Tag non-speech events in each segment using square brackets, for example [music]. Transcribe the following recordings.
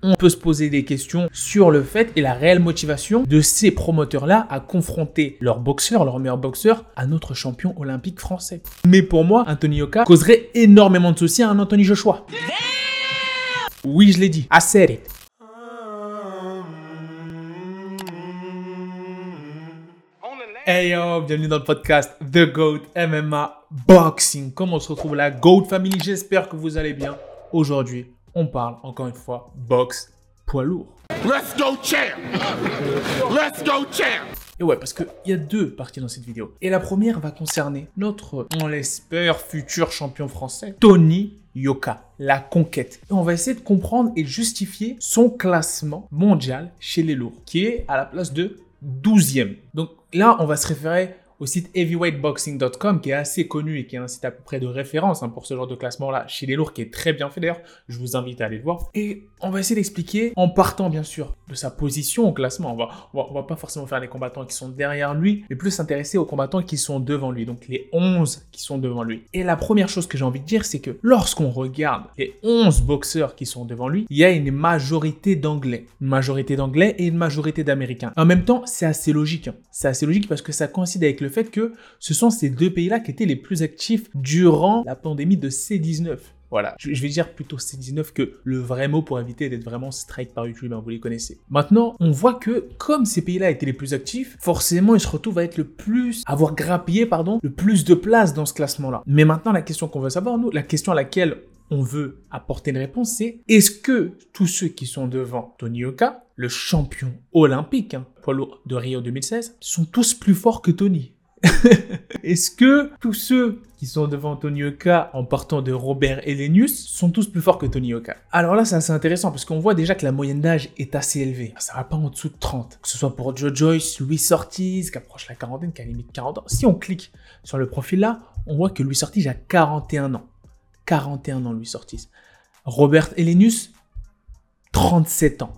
On peut se poser des questions sur le fait et la réelle motivation de ces promoteurs-là à confronter leurs boxeurs, leurs meilleurs boxeurs, à notre champion olympique français. Mais pour moi, Anthony Yoka causerait énormément de soucis à un Anthony Joshua. Oui, je l'ai dit. It. Hey yo, bienvenue dans le podcast The GOAT MMA Boxing. Comment on se retrouve la GOAT Family? J'espère que vous allez bien. Aujourd'hui, on parle encore une fois boxe poids lourd. Let's go champ! Let's go champ! Et ouais, parce qu'il y a deux parties dans cette vidéo. Et la première va concerner notre, on l'espère, futur champion français, Tony Yoka, la conquête. Et on va essayer de comprendre et justifier son classement mondial chez les lourds, qui est à la place de 12e. Donc là, on va se référer au site heavyweightboxing.com qui est assez connu et qui est un site à peu près de référence hein, pour ce genre de classement-là chez les lourds qui est très bien fait d'ailleurs. Je vous invite à aller le voir. Et on va essayer d'expliquer en partant bien sûr de sa position au classement. On va, on va, pas forcément faire les combattants qui sont derrière lui, mais plus s'intéresser aux combattants qui sont devant lui. Donc les 11 qui sont devant lui. Et la première chose que j'ai envie de dire, c'est que lorsqu'on regarde les 11 boxeurs qui sont devant lui, il y a une majorité d'anglais. Une majorité d'anglais et une majorité d'américains. En même temps, c'est assez logique. Hein. C'est assez logique parce que ça coïncide avec le fait que ce sont ces deux pays-là qui étaient les plus actifs durant la pandémie de C19. Voilà, je vais dire plutôt C19 que le vrai mot pour éviter d'être vraiment strike par YouTube, hein, vous les connaissez. Maintenant, on voit que comme ces pays-là étaient les plus actifs, forcément ils se retrouvent à être le plus, avoir grappillé, pardon, le plus de place dans ce classement-là. Mais maintenant, la question qu'on veut savoir, nous, la question à laquelle on veut apporter une réponse, c'est est-ce que tous ceux qui sont devant Tony Oka, le champion olympique, hein, de Rio 2016, sont tous plus forts que Tony? [laughs] Est-ce que tous ceux qui sont devant Tony Oka en partant de Robert Elenius sont tous plus forts que Tony Oka? Alors là, c'est assez intéressant parce qu'on voit déjà que la moyenne d'âge est assez élevée. Ça va pas en dessous de 30. Que ce soit pour Joe Joyce, Louis Ortiz, qui approche la quarantaine, qui a limite 40 ans. Si on clique sur le profil là, on voit que Louis Ortiz a 41 ans. 41 ans, Louis Ortiz. Robert Elenius, 37 ans.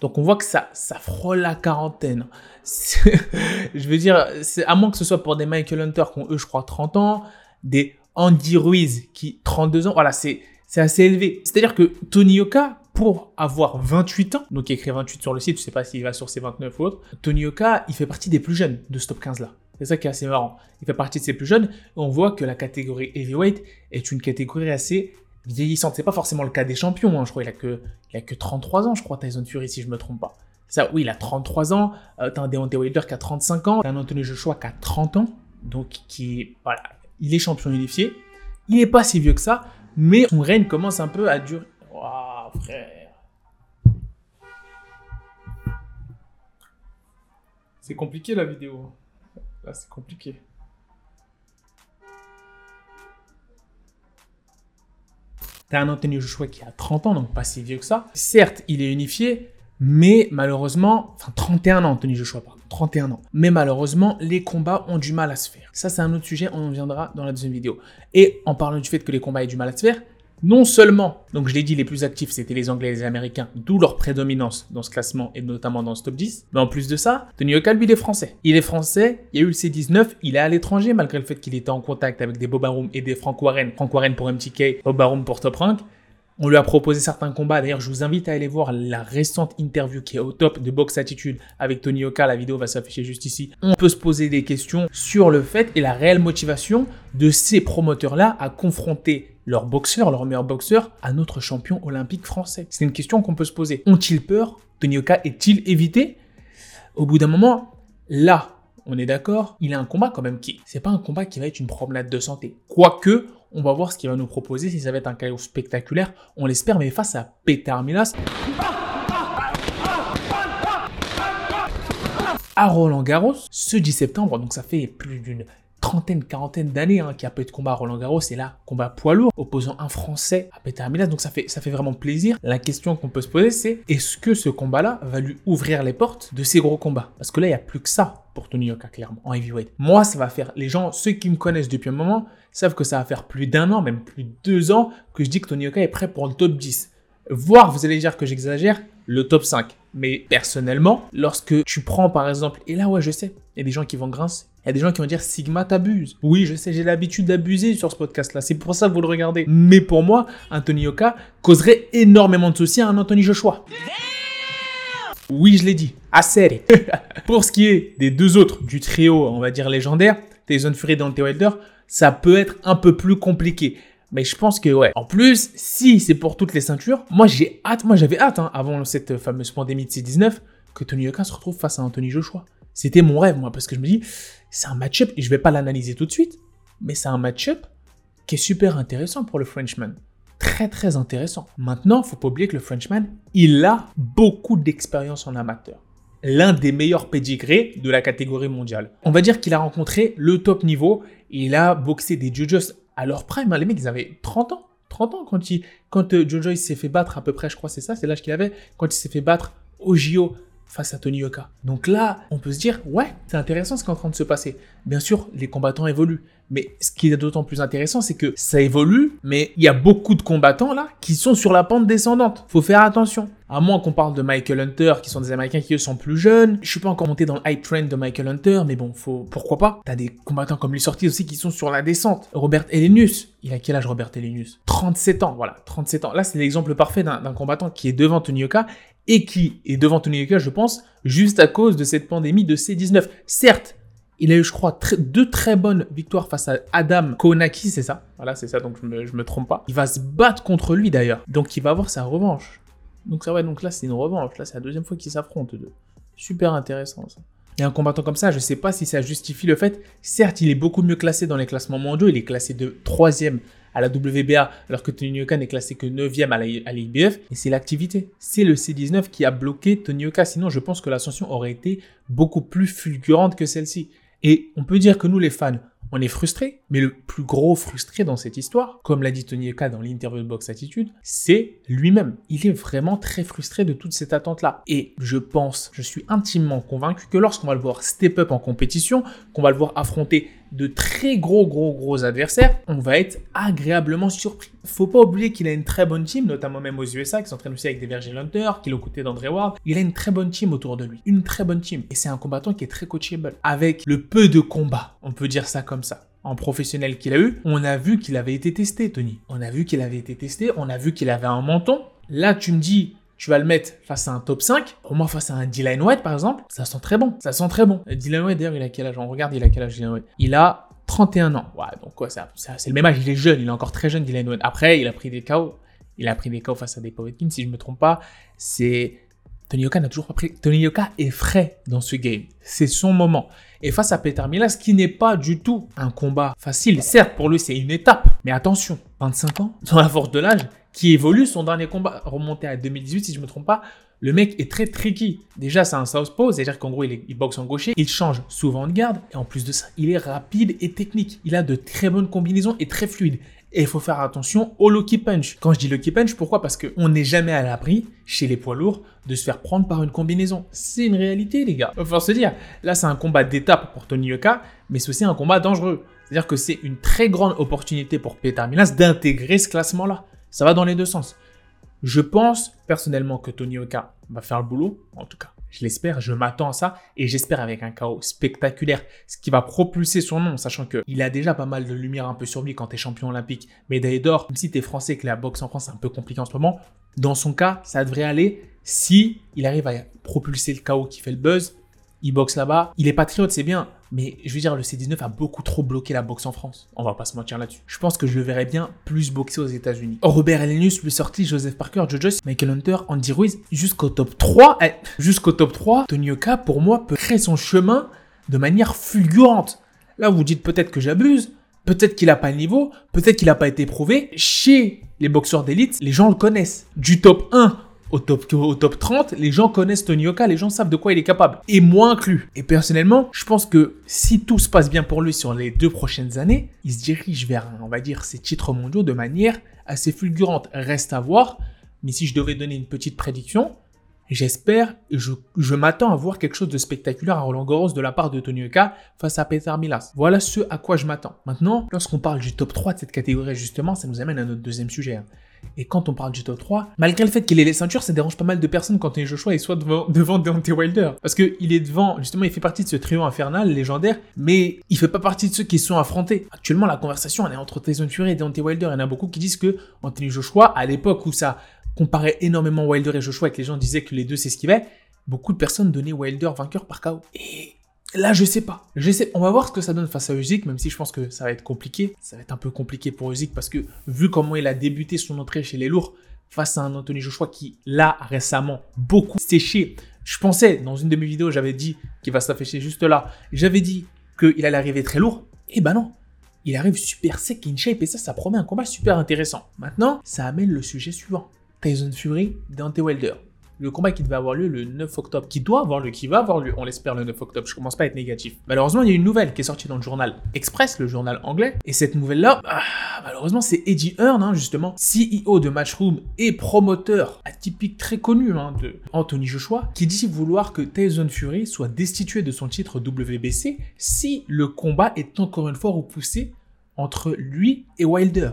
Donc on voit que ça, ça frôle la quarantaine. [laughs] je veux dire, à moins que ce soit pour des Michael Hunter qui ont eux, je crois, 30 ans, des Andy Ruiz qui 32 ans. Voilà, c'est assez élevé. C'est-à-dire que Tony Yoka, pour avoir 28 ans, donc il écrit 28 sur le site, je sais pas s'il va sur ses 29 ou autre, Tony Yoka, il fait partie des plus jeunes de ce top 15 là. C'est ça qui est assez marrant. Il fait partie de ces plus jeunes. Et on voit que la catégorie heavyweight est une catégorie assez vieillissante. C'est pas forcément le cas des champions. Hein. Je crois qu'il a que, il a que 33 ans, je crois, Tyson Fury, si je me trompe pas. Ça, oui, il a 33 ans. Euh, t'as un Deontay Wilder qui a 35 ans. T'as un Anthony Joshua qui a 30 ans. Donc, qui, voilà, il est champion unifié. Il n'est pas si vieux que ça, mais son règne commence un peu à durer. Waouh, frère. C'est compliqué la vidéo. Là, c'est compliqué. T'as un Anthony Joshua qui a 30 ans, donc pas si vieux que ça. Certes, il est unifié, mais malheureusement, enfin 31 ans Anthony Joshua, pardon, 31 ans. Mais malheureusement, les combats ont du mal à se faire. Ça, c'est un autre sujet, on en viendra dans la deuxième vidéo. Et en parlant du fait que les combats aient du mal à se faire, non seulement, donc je l'ai dit, les plus actifs c'était les Anglais et les Américains, d'où leur prédominance dans ce classement et notamment dans ce top 10. Mais en plus de ça, Tony Oka, lui, il est français. Il est français, il y a eu le C19, il est à l'étranger malgré le fait qu'il était en contact avec des Bob Arum et des Frank Warren. Frank Warren pour MTK, Bob Arum pour Top Rank. On lui a proposé certains combats. D'ailleurs, je vous invite à aller voir la récente interview qui est au top de Box Attitude avec Tony Oka. La vidéo va s'afficher juste ici. On peut se poser des questions sur le fait et la réelle motivation de ces promoteurs-là à confronter leurs boxeurs, leurs meilleurs boxeurs, à notre champion olympique français. C'est une question qu'on peut se poser. Ont-ils peur Tony Oka est-il évité? Au bout d'un moment, là, on est d'accord, il a un combat quand même qui, c'est pas un combat qui va être une promenade de santé. Quoique, on va voir ce qu'il va nous proposer, si ça va être un chaos spectaculaire, on l'espère, mais face à Peter Milas. À Roland Garros, ce 10 septembre, donc ça fait plus d'une trentaine, quarantaine d'années hein, qu'il n'y a pas eu de combat à Roland Garros, et là, combat poids lourd, opposant un Français à Peter Milas, donc ça fait, vraiment plaisir. La question qu'on peut se poser, c'est est-ce que ce combat-là va lui ouvrir les portes de ces gros combats? Parce que là, il n'y a plus que ça pour Tony Yoka, clairement, en heavyweight. Moi, ça va faire, les gens, ceux qui me connaissent depuis un moment, savent que ça va faire plus d'un an, même plus de deux ans, que je dis que Tony Yoka est prêt pour le top 10. Voire, vous allez dire que j'exagère, le top 5. Mais personnellement, lorsque tu prends par exemple, et là ouais je sais, il y a des gens qui vont grincer, il y a des gens qui vont dire Sigma t'abuse. Oui, je sais, j'ai l'habitude d'abuser sur ce podcast-là, c'est pour ça que vous le regardez. Mais pour moi, Anthony Yoka causerait énormément de soucis à un Anthony Joshua. Oui, je l'ai dit, assez. [laughs] pour ce qui est des deux autres du trio, on va dire légendaire, Tyson Fury et Dante Wilder, ça peut être un peu plus compliqué. Mais je pense que ouais. En plus, si c'est pour toutes les ceintures, moi j'ai hâte, moi j'avais hâte hein, avant cette fameuse pandémie de C19 que Tony Yoka se retrouve face à Anthony Joshua. C'était mon rêve moi parce que je me dis c'est un match-up et je vais pas l'analyser tout de suite, mais c'est un match-up qui est super intéressant pour le Frenchman. Très très intéressant. Maintenant, faut pas oublier que le Frenchman, il a beaucoup d'expérience en amateur. L'un des meilleurs pédigrés de la catégorie mondiale. On va dire qu'il a rencontré le top niveau. Il a boxé des jujus à leur prime. Hein. Les mecs, ils avaient 30 ans. 30 ans quand, il, quand euh, s'est fait battre à peu près, je crois c'est ça, c'est l'âge qu'il avait, quand il s'est fait battre au JO face à Tony Yoka. Donc là, on peut se dire, ouais, c'est intéressant ce qui est en train de se passer. Bien sûr, les combattants évoluent. Mais ce qui est d'autant plus intéressant, c'est que ça évolue, mais il y a beaucoup de combattants là qui sont sur la pente descendante. Faut faire attention. À moins qu'on parle de Michael Hunter, qui sont des Américains qui eux sont plus jeunes. Je suis pas encore monté dans le high trend de Michael Hunter, mais bon, faut, pourquoi pas. T'as des combattants comme lui sortis aussi qui sont sur la descente. Robert Elenius. Il a quel âge Robert Elenius? 37 ans, voilà, 37 ans. Là, c'est l'exemple parfait d'un combattant qui est devant Tony Yoka et qui est devant Tony Yoka, je pense, juste à cause de cette pandémie de C19. Certes, il a eu, je crois, deux très bonnes victoires face à Adam Konaki, c'est ça? Voilà, c'est ça, donc je me, me trompe pas. Il va se battre contre lui d'ailleurs, donc il va avoir sa revanche. Donc ça, ouais, donc là c'est une revanche. Là c'est la deuxième fois qu'ils s'affrontent. Super intéressant ça. Et un combattant comme ça, je sais pas si ça justifie le fait. Certes, il est beaucoup mieux classé dans les classements mondiaux. Il est classé de troisième à la WBA, alors que Tony Yoka n'est classé que 9e à l'IBF. Et c'est l'activité. C'est le C19 qui a bloqué Tony Yoka. Sinon, je pense que l'ascension aurait été beaucoup plus fulgurante que celle-ci. Et on peut dire que nous, les fans, on est frustrés, mais le plus gros frustré dans cette histoire, comme l'a dit Tony Eka dans l'interview de Box Attitude, c'est lui-même. Il est vraiment très frustré de toute cette attente-là. Et je pense, je suis intimement convaincu que lorsqu'on va le voir step up en compétition, qu'on va le voir affronter de très gros, gros, gros adversaires, on va être agréablement surpris. Faut pas oublier qu'il a une très bonne team, notamment même aux USA, qui s'entraîne aussi avec des Virgin Hunter, qui l'ont coûté d'André Ward. Il a une très bonne team autour de lui. Une très bonne team. Et c'est un combattant qui est très coachable. Avec le peu de combat, on peut dire ça comme ça en professionnel qu'il a eu, on a vu qu'il avait été testé, Tony. On a vu qu'il avait été testé, on a vu qu'il avait un menton. Là, tu me dis, tu vas le mettre face à un top 5. Pour moi, face à un Dylan White, par exemple, ça sent très bon. Ça sent très bon. Euh, Dylan White, d'ailleurs, il a quel âge? On regarde, il a quel âge Dylan White? Il a 31 ans. Ouais, donc quoi, c'est le même âge. Il est jeune, il est encore très jeune, Dylan White. Après, il a pris des KO. Il a pris des KO face à des Povetkin, si je me trompe pas. C'est Tony Yoka n'a toujours pas pris. Tony Yoka est frais dans ce game. C'est son moment. Et face à Peter Milas, qui n'est pas du tout un combat facile. Certes, pour lui, c'est une étape. Mais attention, 25 ans, dans la force de l'âge, qui évolue. Son dernier combat remonté à 2018, si je me trompe pas. Le mec est très tricky. Déjà, c'est un southpaw, c'est-à-dire qu'en gros, il, il, boxe en gaucher. Il change souvent de garde. Et en plus de ça, il est rapide et technique. Il a de très bonnes combinaisons et très fluide. Et il faut faire attention au lucky punch. Quand je dis lucky punch, pourquoi? Parce qu'on n'est jamais à l'abri, chez les poids lourds, de se faire prendre par une combinaison. C'est une réalité, les gars. Il faut se dire, là, c'est un combat d'étape pour Tony Yoka, mais c'est aussi un combat dangereux. C'est-à-dire que c'est une très grande opportunité pour Peter Milas d'intégrer ce classement-là. Ça va dans les deux sens. Je pense personnellement que Tony Yoka va faire le boulot, en tout cas. Je l'espère, je m'attends à ça et j'espère avec un chaos spectaculaire, ce qui va propulser son nom, sachant qu'il a déjà pas mal de lumière un peu sur lui quand t'es champion olympique, médaille d'or, même si t'es français et que la boxe en France c'est un peu compliqué en ce moment, dans son cas, ça devrait aller si il arrive à propulser le chaos qui fait le buzz, il boxe là-bas, il est patriote, c'est bien, mais je veux dire, le C19 a beaucoup trop bloqué la boxe en France. On va pas se mentir là-dessus. Je pense que je le verrais bien plus boxer aux États-Unis. Robert Elenius, plus sorti, Joseph Parker, Joe Joyce, Michael Hunter, Andy Ruiz, jusqu'au top 3. Eh, jusqu'au top 3, Tony Yoka, pour moi, peut créer son chemin de manière fulgurante. Là, vous dites peut-être que j'abuse, peut-être qu'il a pas le niveau, peut-être qu'il n'a pas été prouvé. Chez les boxeurs d'élite, les gens le connaissent. Du top 1 au top, au top 30, les gens connaissent Tony Yoka, les gens savent de quoi il est capable. Et moi inclus. Et personnellement, je pense que si tout se passe bien pour lui sur les deux prochaines années, il se dirige vers, on va dire, ses titres mondiaux de manière assez fulgurante. Reste à voir. Mais si je devais donner une petite prédiction, J'espère, je, je m'attends à voir quelque chose de spectaculaire à Roland Garros de la part de Tony Yoka face à Peter Milas. Voilà ce à quoi je m'attends. Maintenant, lorsqu'on parle du top 3 de cette catégorie, justement, ça nous amène à notre deuxième sujet. Et quand on parle du top 3, malgré le fait qu'il ait les ceintures, ça dérange pas mal de personnes quand Anthony Joshua est soit devant, [laughs] devant Deontay Wilder. Parce qu'il est devant, justement, il fait partie de ce trio infernal légendaire, mais il fait pas partie de ceux qui sont affrontés. Actuellement, la conversation, elle est entre Tyson Fury et Deontay Wilder. Il y en a beaucoup qui disent que Anthony Joshua, à l'époque où ça comparait énormément Wilder et Joshua et que les gens disaient que les deux s'esquivaient, beaucoup de personnes donnaient Wilder vainqueur par KO. Et Là, je sais pas. On va voir ce que ça donne face à Usyk, même si je pense que ça va être compliqué. Ça va être un peu compliqué pour Usyk parce que vu comment il a débuté son entrée chez les lourds face à un Anthony Joshua qui, là, récemment, beaucoup séché. Je pensais, dans une de mes vidéos, j'avais dit qu'il va s'afficher juste là. J'avais dit qu'il allait arriver très lourd. Et ben non. Il arrive super sec, in shape, et ça, ça promet un combat super intéressant. Maintenant, ça amène le sujet suivant. Tyson Fury, Dante Wilder le combat qui devait avoir lieu le 9 octobre, qui doit avoir lieu, qui va avoir lieu, on l'espère le 9 octobre, je commence pas à être négatif. Malheureusement, il y a une nouvelle qui est sortie dans le journal Express, le journal anglais, et cette nouvelle-là, ah, malheureusement, c'est Eddie Hearn, hein, justement, CEO de Matchroom et promoteur atypique très connu hein, de Anthony Joshua, qui dit vouloir que Tyson Fury soit destitué de son titre WBC si le combat est encore une fois repoussé entre lui et Wilder.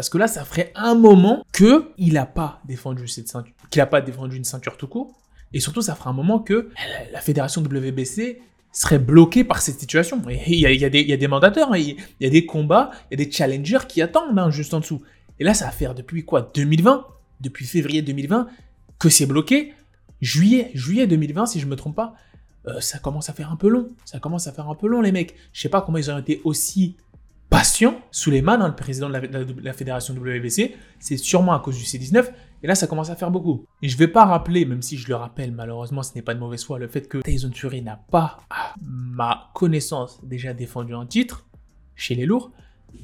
Parce que là, ça ferait un moment que il n'a pas défendu cette ceinture, qu'il n'a pas défendu une ceinture tout court. Et surtout, ça fera un moment que la fédération WBC serait bloquée par cette situation. Il y, a, des, mandateurs, hein. il y a des combats, il y a des challengers qui attendent hein, juste en dessous. Et là, ça va faire depuis quoi? 2020 Depuis février 2020 que c'est bloqué? Juillet, juillet 2020, si je me trompe pas, euh, ça commence à faire un peu long. Ça commence à faire un peu long, les mecs. Je sais pas comment ils ont été aussi patient, Suleiman, hein, le président de la, fédération WBC, c'est sûrement à cause du C19. Et là, ça commence à faire beaucoup. Et je vais pas rappeler, même si je le rappelle, malheureusement, ce n'est pas de mauvaise foi, le fait que Tyson Fury n'a pas, à ma connaissance, déjà défendu un titre chez les lourds.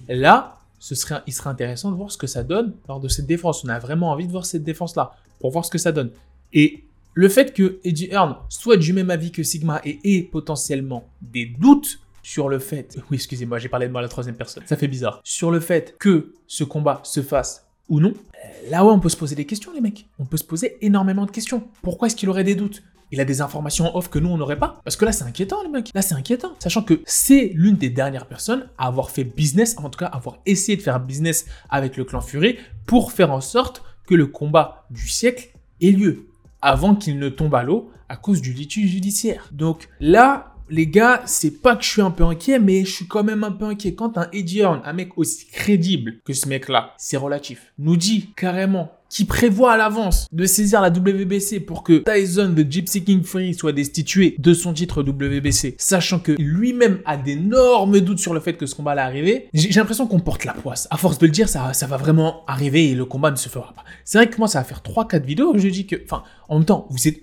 Là, ce serait, il serait intéressant de voir ce que ça donne lors de cette défense. On a vraiment envie de voir cette défense-là pour voir ce que ça donne. Et le fait que Eddie Hearn soit du même avis que Sigma et ait potentiellement des doutes sur le fait, oui excusez-moi, j'ai parlé de moi à la troisième personne, ça fait bizarre, sur le fait que ce combat se fasse ou non, euh, là ouais on peut se poser des questions les mecs, on peut se poser énormément de questions. Pourquoi est-ce qu'il aurait des doutes? Il a des informations off que nous on n'aurait pas. Parce que là c'est inquiétant les mecs. Là c'est inquiétant. Sachant que c'est l'une des dernières personnes à avoir fait business, en tout cas avoir essayé de faire business avec le clan Fury pour faire en sorte que le combat du siècle ait lieu. Avant qu'il ne tombe à l'eau à cause du litige judiciaire. Donc là, les gars, c'est pas que je suis un peu inquiet, mais je suis quand même un peu inquiet. Quand un Eddie un mec aussi crédible que ce mec-là, c'est relatif, nous dit carrément qui prévoit à l'avance de saisir la WBC pour que Tyson de Gypsy King Free soit destitué de son titre WBC, sachant que lui-même a d'énormes doutes sur le fait que ce combat allait arriver, j'ai l'impression qu'on porte la poisse. À force de le dire, ça, va vraiment arriver et le combat ne se fera pas. C'est vrai que moi, ça va faire 3-4 vidéos que je dis que, enfin, en même temps, vous êtes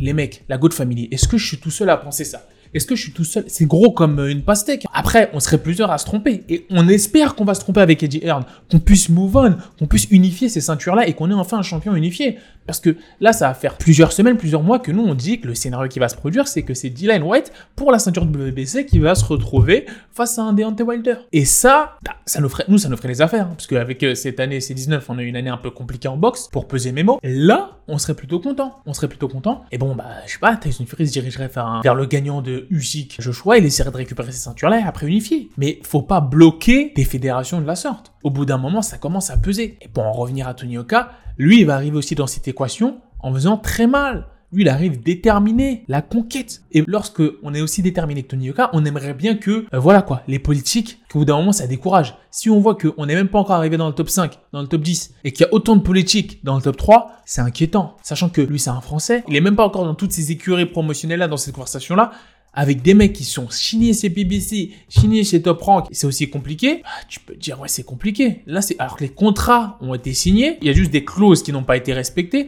les mecs, la Good Family, est-ce que je suis tout seul à penser ça? Est-ce que je suis tout seul? C'est gros comme euh, une pastèque. Après, on serait plusieurs à se tromper. Et on espère qu'on va se tromper avec Eddie Hearn, qu'on puisse move on, qu'on puisse unifier ces ceintures-là et qu'on ait enfin un champion unifié. Parce que là, ça va faire plusieurs semaines, plusieurs mois que nous, on dit que le scénario qui va se produire, c'est que c'est Dylan White pour la ceinture WBC qui va se retrouver face à un Deontay Wilder. Et ça, bah, ça nous ferait, nous, ça nous ferait les affaires. Hein. parce qu'avec euh, cette année C19, on a eu une année un peu compliquée en boxe pour peser mes mots. Là, on serait plutôt content. On serait plutôt content. Et bon, bah, je sais pas, Tyson Fury se dirigerait vers, le gagnant de Usyk Joshua. Il essaierait de récupérer ces ceintures-là et après unifier. Mais faut pas bloquer des fédérations de la sorte. Au bout d'un moment, ça commence à peser. Et pour en revenir à Tony Oka, lui, il va arriver aussi dans cette équation en faisant très mal. Lui, il arrive déterminé, la conquête. Et lorsque on est aussi déterminé que Tony Yoka, on aimerait bien que, euh, voilà quoi, les politiques, qu'au bout d'un moment, ça décourage. Si on voit qu'on n'est même pas encore arrivé dans le top 5, dans le top 10, et qu'il y a autant de politiques dans le top 3, c'est inquiétant. Sachant que lui, c'est un Français, il est même pas encore dans toutes ces écuries promotionnelles-là, dans cette conversation-là, avec des mecs qui sont signés chez BBC, signés chez Top Rank, c'est aussi compliqué, bah, tu peux te dire ouais c'est compliqué. Là c'est alors que les contrats ont été signés, il y a juste des clauses qui n'ont pas été respectées,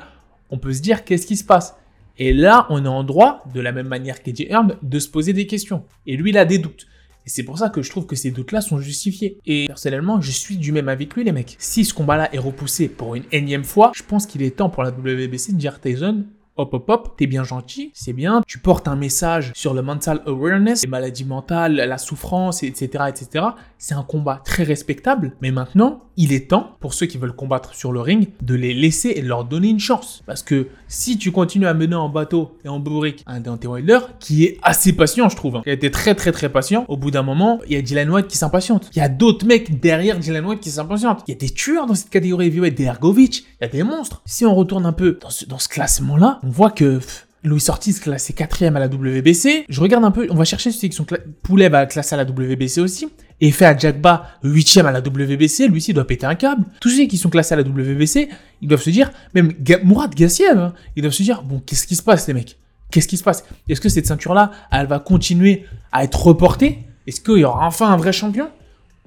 on peut se dire qu'est-ce qui se passe? Et là, on est en droit, de la même manière qu'Eddie Hearn, de se poser des questions. Et lui, il a des doutes. Et c'est pour ça que je trouve que ces doutes-là sont justifiés. Et personnellement, je suis du même que lui, les mecs. Si ce combat-là est repoussé pour une énième fois, je pense qu'il est temps pour la WBC de dire Tyson, hop hop hop, t'es bien gentil, c'est bien, tu portes un message sur le mental awareness, les maladies mentales, la souffrance, etc., etc. C'est un combat très respectable, mais maintenant, il est temps, pour ceux qui veulent combattre sur le ring, de les laisser et de leur donner une chance. Parce que si tu continues à mener en bateau et en bourrique un Deontay Wilder, qui est assez patient, je trouve, hein, qui a été très très très patient, au bout d'un moment, il y a Dylan White qui s'impatiente. Il y a d'autres mecs derrière Dylan White qui s'impatientent. Il y a des tueurs dans cette catégorie heavyweight, des Ergovic, il y a des monstres. Si on retourne un peu dans ce, dans ce classement-là, on voit que Louis Ortiz classé quatrième à la WBC. Je regarde un peu, on va chercher ceux qui sont Poulet va classer à la WBC aussi. Et fait à Jackba huitième à la WBC, lui aussi doit péter un câble. Tous ceux qui sont classés à la WBC, ils doivent se dire, même Mourad Gassiev, hein, ils doivent se dire, bon, qu'est-ce qui se passe les mecs? Qu'est-ce qui se passe? Est-ce que cette ceinture-là, elle va continuer à être reportée? Est-ce qu'il y aura enfin un vrai champion?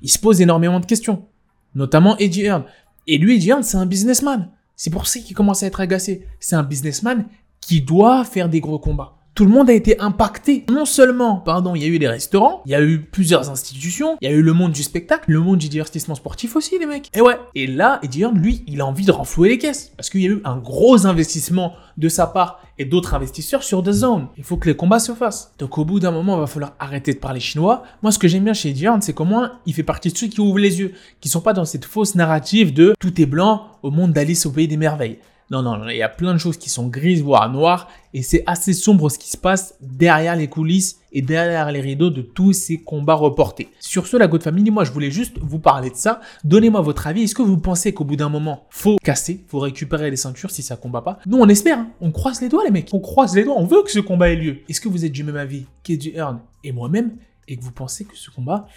Il se pose énormément de questions, notamment Eddie Hearn. Et lui, Eddie Hearn, c'est un businessman. C'est pour ça qu'il commence à être agacé. C'est un businessman qui doit faire des gros combats. Tout le monde a été impacté. Non seulement, pardon, il y a eu des restaurants, il y a eu plusieurs institutions, il y a eu le monde du spectacle, le monde du divertissement sportif aussi, les mecs. Et ouais. Et là, Eddie Hearn, lui, il a envie de renflouer les caisses. Parce qu'il y a eu un gros investissement de sa part et d'autres investisseurs sur The Zone. Il faut que les combats se fassent. Donc au bout d'un moment, il va falloir arrêter de parler chinois. Moi, ce que j'aime bien chez Eddie c'est qu'au moins, il fait partie de ceux qui ouvrent les yeux, qui sont pas dans cette fausse narrative de tout est blanc au monde d'Alice au pays des merveilles. Non, non, non, il y a plein de choses qui sont grises, voire noires, et c'est assez sombre ce qui se passe derrière les coulisses et derrière les rideaux de tous ces combats reportés. Sur ce, la God Family, moi je voulais juste vous parler de ça. Donnez-moi votre avis. Est-ce que vous pensez qu'au bout d'un moment, faut casser, faut récupérer les ceintures si ça combat pas? Nous, on espère, hein. on croise les doigts, les mecs. On croise les doigts, on veut que ce combat ait lieu. Est-ce que vous êtes du même avis qu'Eddie Hearn et moi-même, et que vous pensez que ce combat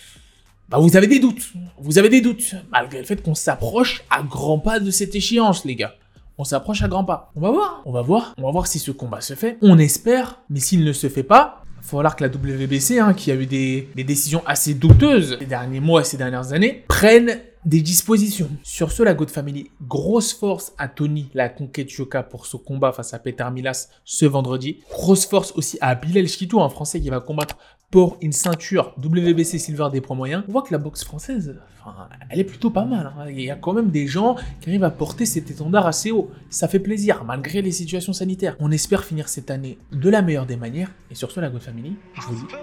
bah vous avez des doutes. Vous avez des doutes, malgré le fait qu'on s'approche à grands pas de cette échéance, les gars on s'approche à grands pas. On va voir, on va voir, on va voir si ce combat se fait. On espère, mais s'il ne se fait pas, il va falloir que la WBC, hein, qui a eu des, décisions assez douteuses ces derniers mois ces dernières années, prenne des dispositions. Sur ce, la God Family, grosse force à Tony, la conquête Yoka pour ce combat face à Peter Milas ce vendredi. Grosse force aussi à Bilal Chitou, un Français qui va combattre pour une ceinture WBC Silver des points moyens. On voit que la boxe française, enfin, elle est plutôt pas mal. Hein. Il y a quand même des gens qui arrivent à porter cet étendard assez haut. Ça fait plaisir, malgré les situations sanitaires. On espère finir cette année de la meilleure des manières. Et sur ce, la God Family, je vous dis...